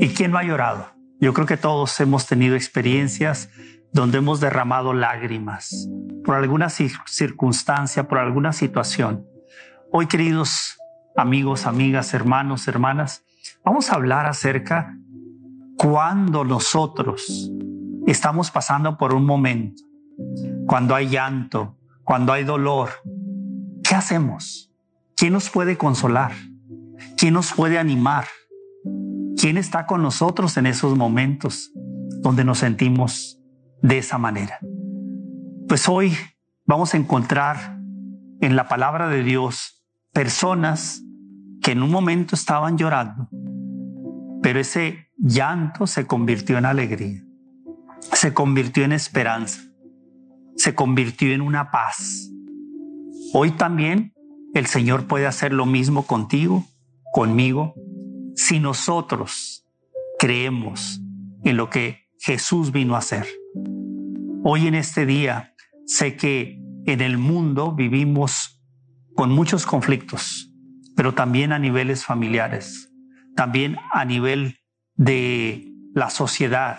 ¿Y quién no ha llorado? Yo creo que todos hemos tenido experiencias donde hemos derramado lágrimas por alguna circunstancia, por alguna situación. Hoy, queridos amigos, amigas, hermanos, hermanas, vamos a hablar acerca cuando nosotros estamos pasando por un momento, cuando hay llanto, cuando hay dolor. ¿Qué hacemos? ¿Quién nos puede consolar? ¿Quién nos puede animar? ¿Quién está con nosotros en esos momentos donde nos sentimos de esa manera? Pues hoy vamos a encontrar en la palabra de Dios personas que en un momento estaban llorando, pero ese llanto se convirtió en alegría, se convirtió en esperanza, se convirtió en una paz. Hoy también el Señor puede hacer lo mismo contigo, conmigo, si nosotros creemos en lo que Jesús vino a hacer. Hoy en este día sé que en el mundo vivimos con muchos conflictos, pero también a niveles familiares, también a nivel de la sociedad.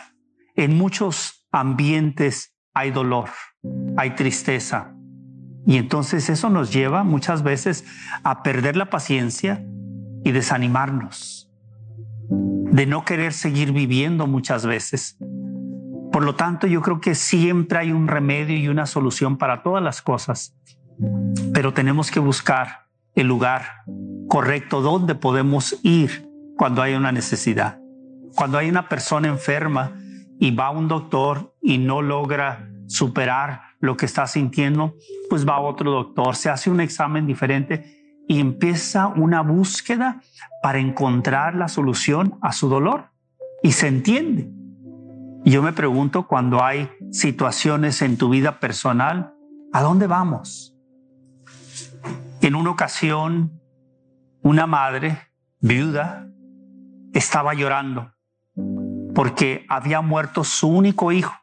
En muchos ambientes hay dolor, hay tristeza. Y entonces eso nos lleva muchas veces a perder la paciencia y desanimarnos de no querer seguir viviendo muchas veces. Por lo tanto, yo creo que siempre hay un remedio y una solución para todas las cosas, pero tenemos que buscar el lugar correcto donde podemos ir cuando hay una necesidad. Cuando hay una persona enferma y va a un doctor y no logra superar lo que está sintiendo, pues va a otro doctor, se hace un examen diferente y empieza una búsqueda para encontrar la solución a su dolor y se entiende. Yo me pregunto cuando hay situaciones en tu vida personal, ¿a dónde vamos? En una ocasión, una madre viuda estaba llorando porque había muerto su único hijo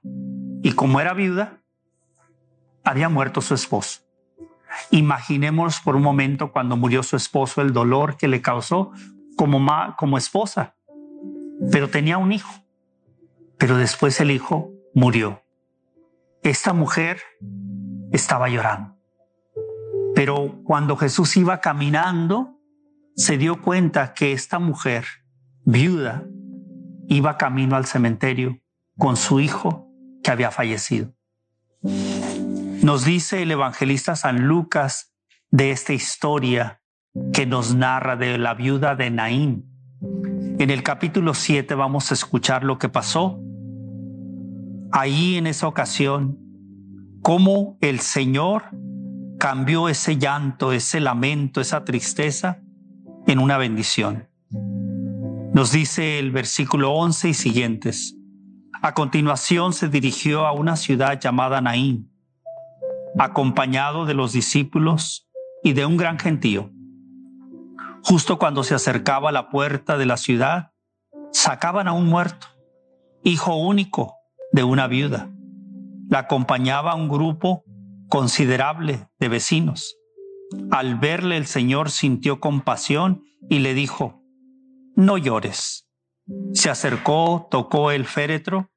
y como era viuda, había muerto su esposo. Imaginemos por un momento cuando murió su esposo el dolor que le causó como, como esposa. Pero tenía un hijo. Pero después el hijo murió. Esta mujer estaba llorando. Pero cuando Jesús iba caminando, se dio cuenta que esta mujer, viuda, iba camino al cementerio con su hijo que había fallecido. Nos dice el evangelista San Lucas de esta historia que nos narra de la viuda de Naín. En el capítulo 7 vamos a escuchar lo que pasó. Ahí en esa ocasión, cómo el Señor cambió ese llanto, ese lamento, esa tristeza en una bendición. Nos dice el versículo 11 y siguientes. A continuación se dirigió a una ciudad llamada Naín acompañado de los discípulos y de un gran gentío. Justo cuando se acercaba a la puerta de la ciudad, sacaban a un muerto, hijo único de una viuda. La acompañaba un grupo considerable de vecinos. Al verle el Señor sintió compasión y le dijo, no llores. Se acercó, tocó el féretro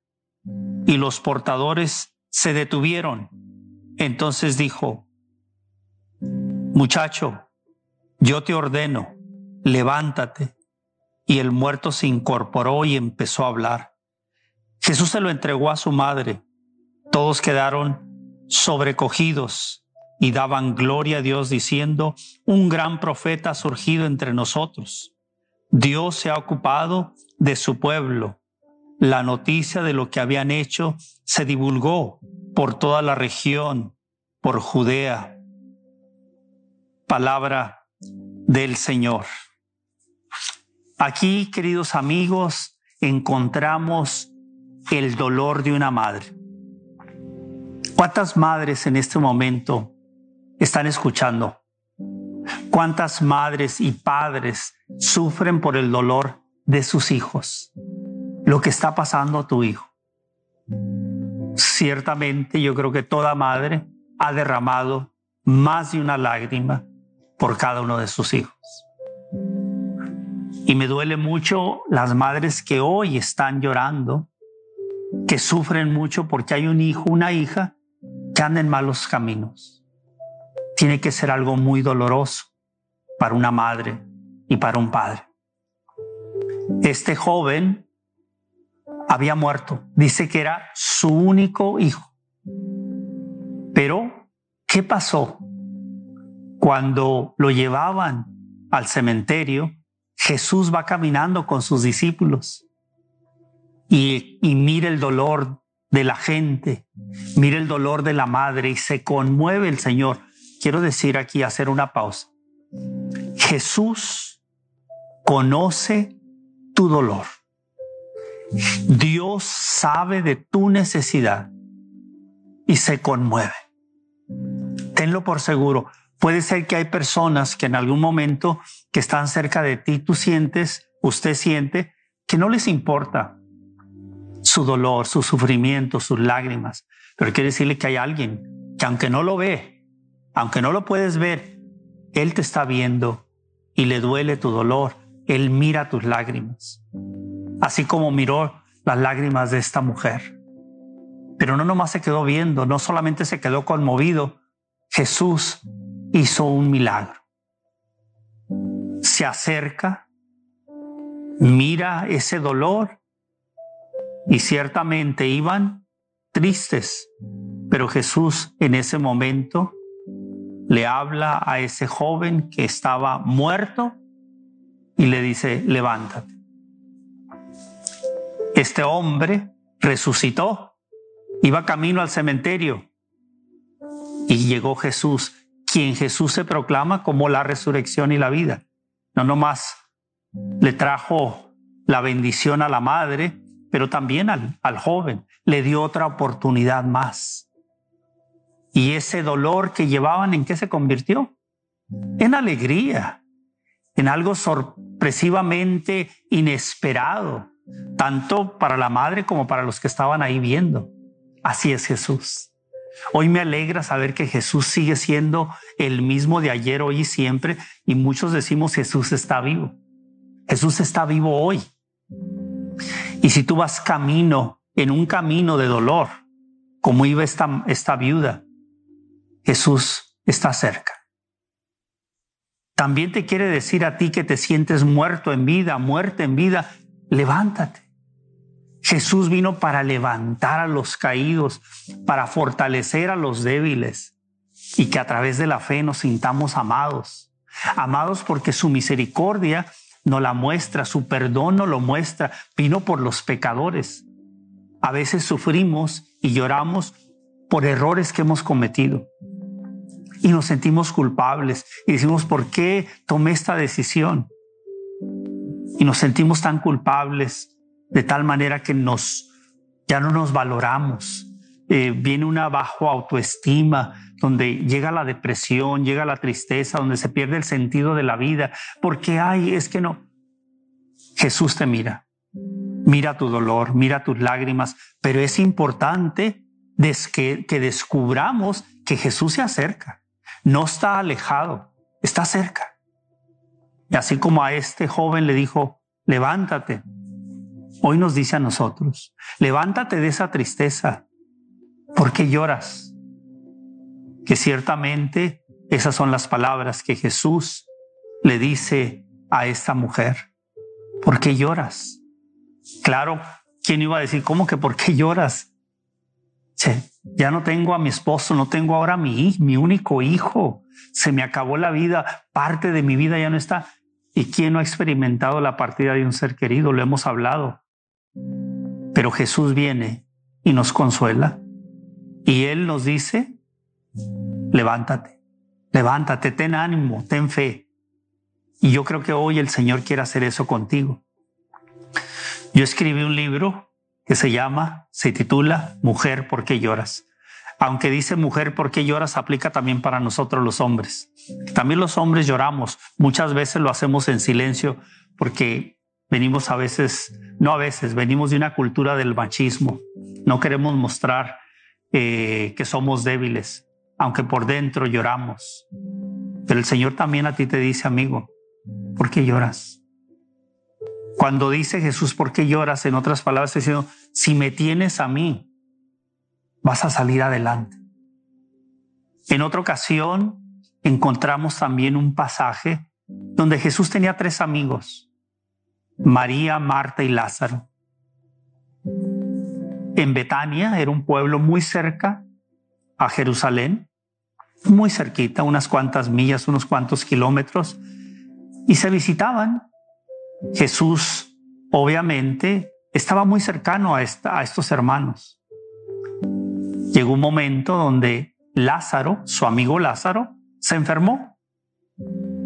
y los portadores se detuvieron entonces dijo, muchacho, yo te ordeno, levántate. Y el muerto se incorporó y empezó a hablar. Jesús se lo entregó a su madre. Todos quedaron sobrecogidos y daban gloria a Dios diciendo, un gran profeta ha surgido entre nosotros. Dios se ha ocupado de su pueblo. La noticia de lo que habían hecho se divulgó por toda la región, por Judea. Palabra del Señor. Aquí, queridos amigos, encontramos el dolor de una madre. ¿Cuántas madres en este momento están escuchando? ¿Cuántas madres y padres sufren por el dolor de sus hijos? Lo que está pasando a tu hijo. Ciertamente yo creo que toda madre ha derramado más de una lágrima por cada uno de sus hijos. Y me duele mucho las madres que hoy están llorando, que sufren mucho porque hay un hijo, una hija que anda en malos caminos. Tiene que ser algo muy doloroso para una madre y para un padre. Este joven había muerto. Dice que era su único hijo. Pero, ¿qué pasó? Cuando lo llevaban al cementerio, Jesús va caminando con sus discípulos y, y mira el dolor de la gente, mira el dolor de la madre y se conmueve el Señor. Quiero decir aquí, hacer una pausa. Jesús conoce tu dolor. Dios sabe de tu necesidad y se conmueve. Tenlo por seguro. Puede ser que hay personas que en algún momento que están cerca de ti, tú sientes, usted siente que no les importa su dolor, su sufrimiento, sus lágrimas. Pero quiere decirle que hay alguien que aunque no lo ve, aunque no lo puedes ver, Él te está viendo y le duele tu dolor. Él mira tus lágrimas así como miró las lágrimas de esta mujer. Pero no nomás se quedó viendo, no solamente se quedó conmovido, Jesús hizo un milagro. Se acerca, mira ese dolor y ciertamente iban tristes, pero Jesús en ese momento le habla a ese joven que estaba muerto y le dice, levántate este hombre resucitó, iba camino al cementerio y llegó Jesús, quien Jesús se proclama como la resurrección y la vida. No nomás le trajo la bendición a la madre, pero también al, al joven, le dio otra oportunidad más. Y ese dolor que llevaban, ¿en qué se convirtió? En alegría, en algo sorpresivamente inesperado tanto para la madre como para los que estaban ahí viendo. Así es Jesús. Hoy me alegra saber que Jesús sigue siendo el mismo de ayer, hoy y siempre, y muchos decimos Jesús está vivo. Jesús está vivo hoy. Y si tú vas camino, en un camino de dolor, como iba esta, esta viuda, Jesús está cerca. También te quiere decir a ti que te sientes muerto en vida, muerte en vida, levántate. Jesús vino para levantar a los caídos, para fortalecer a los débiles y que a través de la fe nos sintamos amados. Amados porque su misericordia nos la muestra, su perdón nos lo muestra, vino por los pecadores. A veces sufrimos y lloramos por errores que hemos cometido y nos sentimos culpables y decimos, ¿por qué tomé esta decisión? Y nos sentimos tan culpables de tal manera que nos ya no nos valoramos. Eh, viene una bajo autoestima, donde llega la depresión, llega la tristeza, donde se pierde el sentido de la vida, porque ay, es que no. Jesús te mira, mira tu dolor, mira tus lágrimas, pero es importante que, que descubramos que Jesús se acerca, no está alejado, está cerca. Y así como a este joven le dijo, levántate, hoy nos dice a nosotros, levántate de esa tristeza. ¿Por qué lloras? Que ciertamente esas son las palabras que Jesús le dice a esta mujer. ¿Por qué lloras? Claro, ¿quién iba a decir, cómo que por qué lloras? ya no tengo a mi esposo, no tengo ahora a mi, mi único hijo. Se me acabó la vida, parte de mi vida ya no está. ¿Y quién no ha experimentado la partida de un ser querido? Lo hemos hablado. Pero Jesús viene y nos consuela. Y Él nos dice, levántate, levántate, ten ánimo, ten fe. Y yo creo que hoy el Señor quiere hacer eso contigo. Yo escribí un libro que se llama, se titula Mujer, ¿por qué lloras? Aunque dice mujer, ¿por qué lloras? aplica también para nosotros los hombres. También los hombres lloramos. Muchas veces lo hacemos en silencio porque venimos a veces, no a veces, venimos de una cultura del machismo. No queremos mostrar eh, que somos débiles, aunque por dentro lloramos. Pero el Señor también a ti te dice, amigo, ¿por qué lloras? Cuando dice Jesús, ¿por qué lloras? En otras palabras, diciendo, si me tienes a mí, vas a salir adelante. En otra ocasión encontramos también un pasaje donde Jesús tenía tres amigos, María, Marta y Lázaro. En Betania era un pueblo muy cerca a Jerusalén, muy cerquita, unas cuantas millas, unos cuantos kilómetros, y se visitaban. Jesús, obviamente, estaba muy cercano a, a estos hermanos. Llegó un momento donde Lázaro, su amigo Lázaro, se enfermó.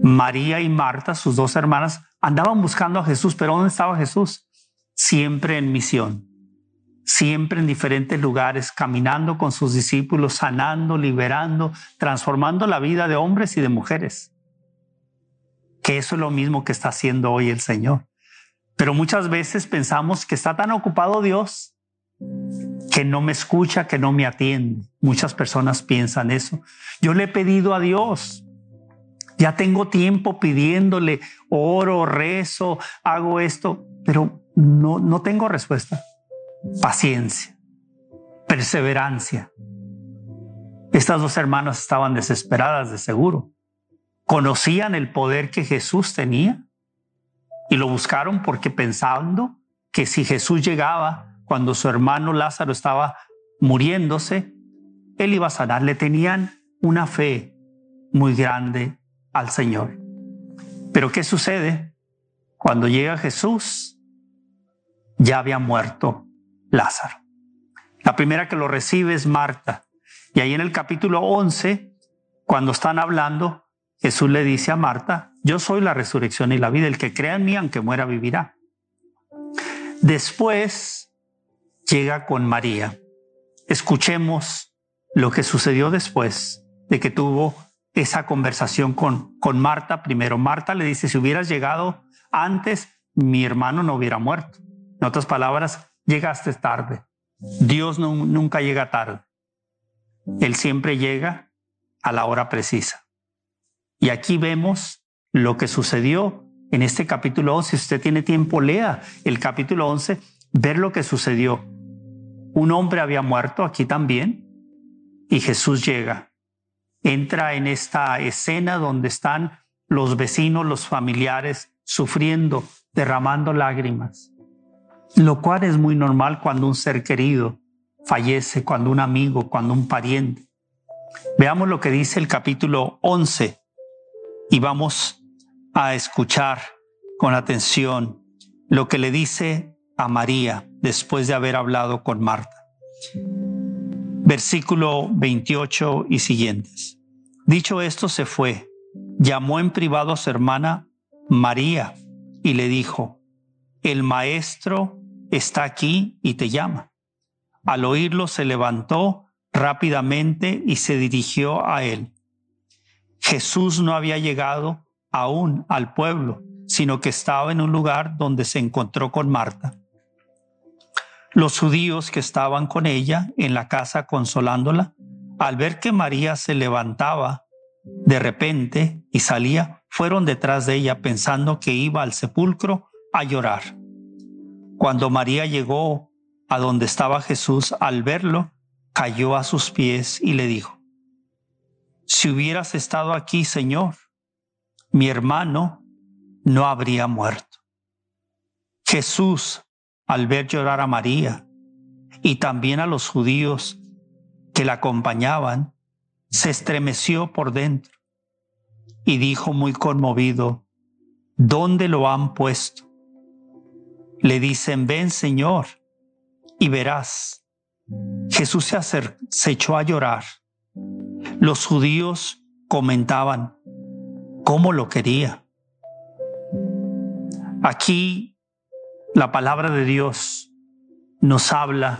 María y Marta, sus dos hermanas, andaban buscando a Jesús, pero ¿dónde estaba Jesús? Siempre en misión, siempre en diferentes lugares, caminando con sus discípulos, sanando, liberando, transformando la vida de hombres y de mujeres. Que eso es lo mismo que está haciendo hoy el Señor. Pero muchas veces pensamos que está tan ocupado Dios que no me escucha, que no me atiende. Muchas personas piensan eso. Yo le he pedido a Dios, ya tengo tiempo pidiéndole, oro, rezo, hago esto, pero no, no tengo respuesta. Paciencia, perseverancia. Estas dos hermanas estaban desesperadas de seguro. Conocían el poder que Jesús tenía y lo buscaron porque pensando que si Jesús llegaba, cuando su hermano Lázaro estaba muriéndose, él iba a sanar. Le tenían una fe muy grande al Señor. Pero ¿qué sucede? Cuando llega Jesús, ya había muerto Lázaro. La primera que lo recibe es Marta. Y ahí en el capítulo 11, cuando están hablando, Jesús le dice a Marta, yo soy la resurrección y la vida, el que crea en mí, aunque muera, vivirá. Después llega con María. Escuchemos lo que sucedió después de que tuvo esa conversación con, con Marta. Primero, Marta le dice, si hubieras llegado antes, mi hermano no hubiera muerto. En otras palabras, llegaste tarde. Dios nunca llega tarde. Él siempre llega a la hora precisa. Y aquí vemos lo que sucedió en este capítulo 11. Si usted tiene tiempo, lea el capítulo 11, ver lo que sucedió un hombre había muerto aquí también y Jesús llega. Entra en esta escena donde están los vecinos, los familiares, sufriendo, derramando lágrimas, lo cual es muy normal cuando un ser querido fallece, cuando un amigo, cuando un pariente. Veamos lo que dice el capítulo 11 y vamos a escuchar con atención lo que le dice a María después de haber hablado con Marta. Versículo 28 y siguientes. Dicho esto, se fue, llamó en privado a su hermana María y le dijo, el maestro está aquí y te llama. Al oírlo se levantó rápidamente y se dirigió a él. Jesús no había llegado aún al pueblo, sino que estaba en un lugar donde se encontró con Marta. Los judíos que estaban con ella en la casa consolándola, al ver que María se levantaba de repente y salía, fueron detrás de ella pensando que iba al sepulcro a llorar. Cuando María llegó a donde estaba Jesús, al verlo, cayó a sus pies y le dijo, Si hubieras estado aquí, Señor, mi hermano no habría muerto. Jesús al ver llorar a María y también a los judíos que la acompañaban, se estremeció por dentro y dijo muy conmovido, ¿dónde lo han puesto? Le dicen, ven Señor, y verás. Jesús se, se echó a llorar. Los judíos comentaban cómo lo quería. Aquí la palabra de Dios nos habla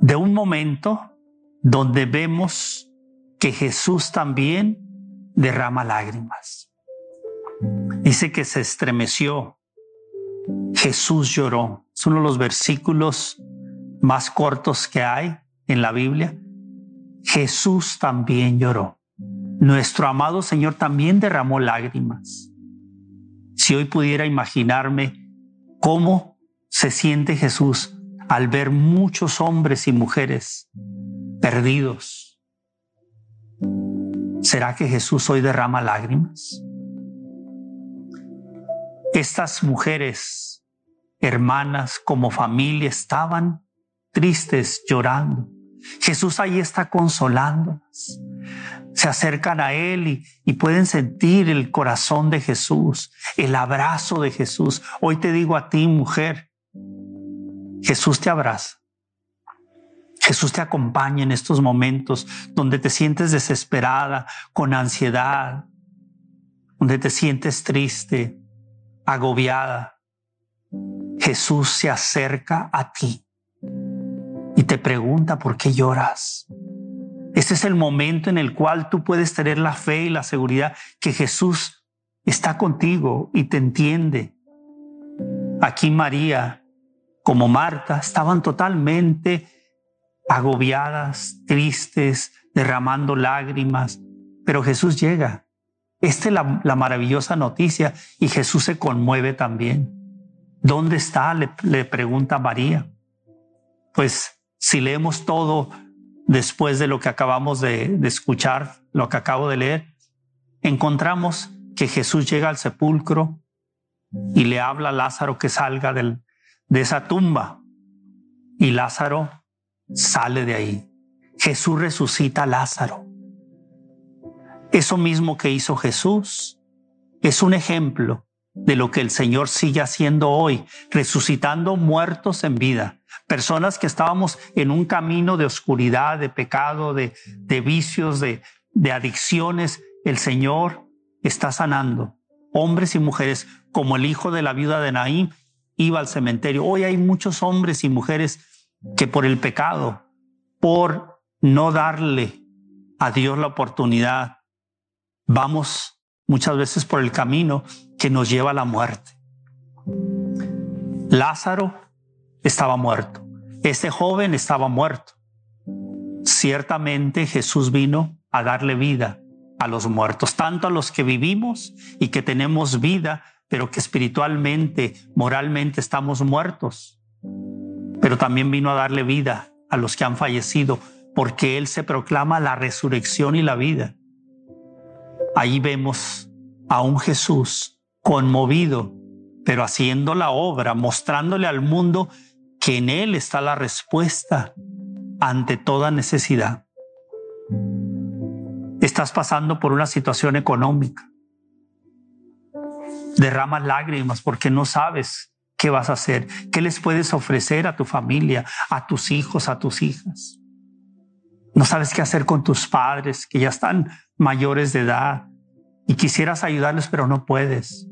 de un momento donde vemos que Jesús también derrama lágrimas. Dice que se estremeció, Jesús lloró. Es uno de los versículos más cortos que hay en la Biblia. Jesús también lloró. Nuestro amado Señor también derramó lágrimas. Si hoy pudiera imaginarme cómo se siente Jesús al ver muchos hombres y mujeres perdidos, ¿será que Jesús hoy derrama lágrimas? Estas mujeres, hermanas, como familia, estaban tristes, llorando. Jesús ahí está consolándolas. Se acercan a Él y, pueden sentir el corazón de Jesús, el abrazo de Jesús. Hoy te digo a ti, mujer, Jesús te abraza. Jesús te acompaña en estos momentos donde te sientes desesperada, con ansiedad, donde te sientes triste, agobiada. Jesús se acerca a ti y te pregunta por qué lloras. Este es el momento en el cual tú puedes tener la fe y la seguridad que Jesús está contigo y te entiende. Aquí María, como Marta, estaban totalmente agobiadas, tristes, derramando lágrimas, pero Jesús llega. Esta es la, maravillosa noticia y Jesús se conmueve también. ¿Dónde está? Le, pregunta María. Pues si leemos todo después de lo que acabamos de, escuchar, lo que acabo de leer, encontramos que Jesús llega al sepulcro y le habla a Lázaro que salga de esa tumba. Y Lázaro sale de ahí. Jesús resucita a Lázaro. Eso mismo que hizo Jesús es un ejemplo de lo que el Señor sigue haciendo hoy, resucitando muertos en vida, personas que estábamos en un camino de oscuridad, de pecado, de, vicios, de, de adicciones. El Señor está sanando hombres y mujeres como el hijo de la viuda de Naín iba al cementerio. Hoy hay muchos hombres y mujeres que por el pecado, por no darle a Dios la oportunidad, vamos muchas veces por el camino que nos lleva a la muerte. Lázaro estaba muerto. Este joven estaba muerto. Ciertamente Jesús vino a darle vida a los muertos, tanto a los que vivimos y que tenemos vida, pero que espiritualmente, moralmente estamos muertos pero también vino a darle vida a los que han fallecido, porque Él se proclama la resurrección y la vida. Ahí vemos a un Jesús conmovido, pero haciendo la obra, mostrándole al mundo que en Él está la respuesta ante toda necesidad. Estás pasando por una situación económica. Derramas lágrimas porque no sabes ¿Qué vas a hacer? ¿Qué les puedes ofrecer a tu familia, a tus hijos, a tus hijas? No sabes qué hacer con tus padres que ya están mayores de edad y quisieras ayudarles, pero no puedes.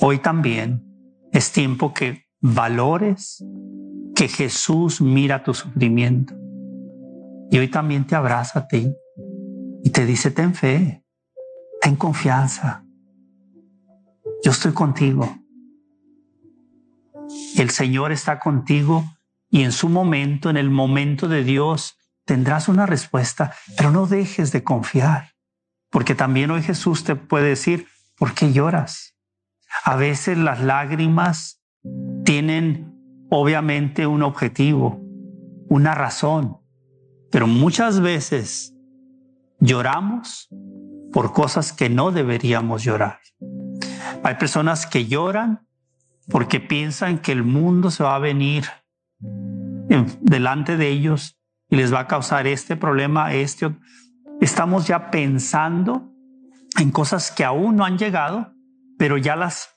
Hoy también es tiempo que valores que Jesús mira tu sufrimiento. Y hoy también te abraza a ti y te dice, ten fe, ten confianza, yo estoy contigo. El Señor está contigo y en su momento, en el momento de Dios, tendrás una respuesta, pero no dejes de confiar, porque también hoy Jesús te puede decir, ¿por qué lloras? A veces las lágrimas tienen obviamente un objetivo, una razón, pero muchas veces lloramos por cosas que no deberíamos llorar. Hay personas que lloran porque piensan que el mundo se va a venir delante de ellos y les va a causar este problema, este. Estamos ya pensando en cosas que aún no han llegado, pero ya las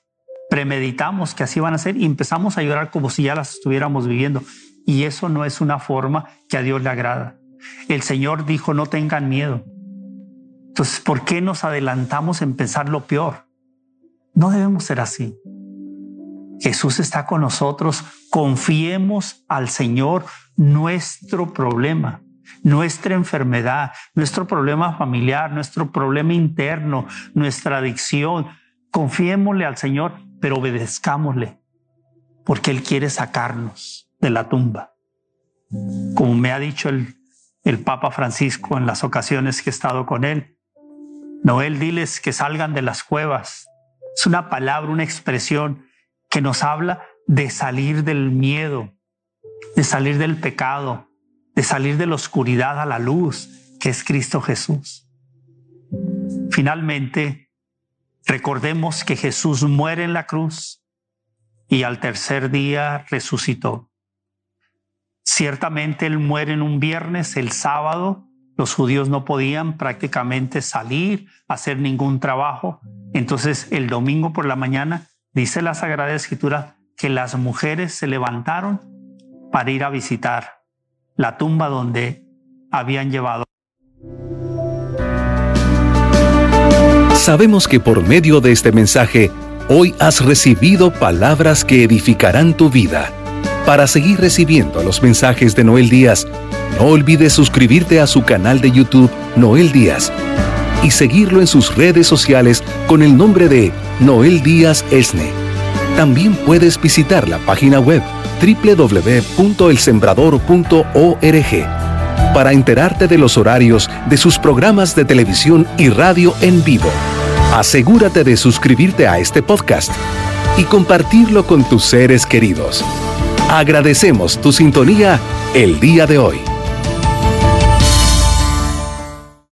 premeditamos que así van a ser y empezamos a llorar como si ya las estuviéramos viviendo. Y eso no es una forma que a Dios le agrada. El Señor dijo, no tengan miedo. Entonces, ¿por qué nos adelantamos en pensar lo peor? No debemos ser así. Jesús está con nosotros. Confiemos al Señor nuestro problema, nuestra enfermedad, nuestro problema familiar, nuestro problema interno, nuestra adicción. Confiémosle al Señor, pero obedezcámosle, porque Él quiere sacarnos de la tumba. Como me ha dicho el, Papa Francisco en las ocasiones que he estado con Él, Noel, diles que salgan de las cuevas. Es una palabra, una expresión que nos habla de salir del miedo, de salir del pecado, de salir de la oscuridad a la luz, que es Cristo Jesús. Finalmente, recordemos que Jesús muere en la cruz y al tercer día resucitó. Ciertamente Él muere en un viernes, el sábado, los judíos no podían prácticamente salir, hacer ningún trabajo. Entonces el domingo por la mañana dice la Sagrada Escritura que las mujeres se levantaron para ir a visitar la tumba donde habían llevado. Sabemos que por medio de este mensaje, hoy has recibido palabras que edificarán tu vida. Para seguir recibiendo los mensajes de Noel Díaz, no olvides suscribirte a su canal de YouTube Noel Díaz y seguirlo en sus redes sociales con el nombre de Noel Díaz Esne. También puedes visitar la página web www.elsembrador.org para enterarte de los horarios de sus programas de televisión y radio en vivo. Asegúrate de suscribirte a este podcast y compartirlo con tus seres queridos. Agradecemos tu sintonía el día de hoy.